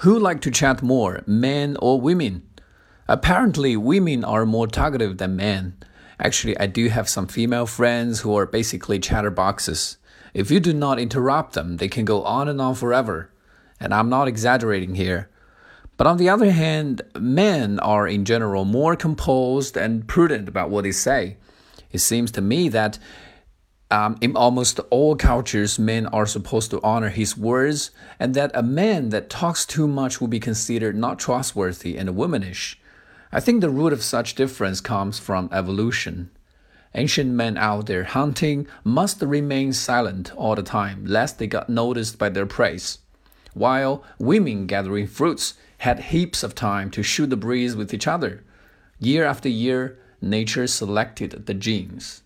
Who like to chat more, men or women? Apparently, women are more talkative than men. Actually, I do have some female friends who are basically chatterboxes. If you do not interrupt them, they can go on and on forever. And I'm not exaggerating here. But on the other hand, men are in general more composed and prudent about what they say. It seems to me that um, in almost all cultures, men are supposed to honor his words, and that a man that talks too much will be considered not trustworthy and womanish. I think the root of such difference comes from evolution. Ancient men out there hunting must remain silent all the time, lest they got noticed by their prey, while women gathering fruits had heaps of time to shoot the breeze with each other. Year after year, nature selected the genes.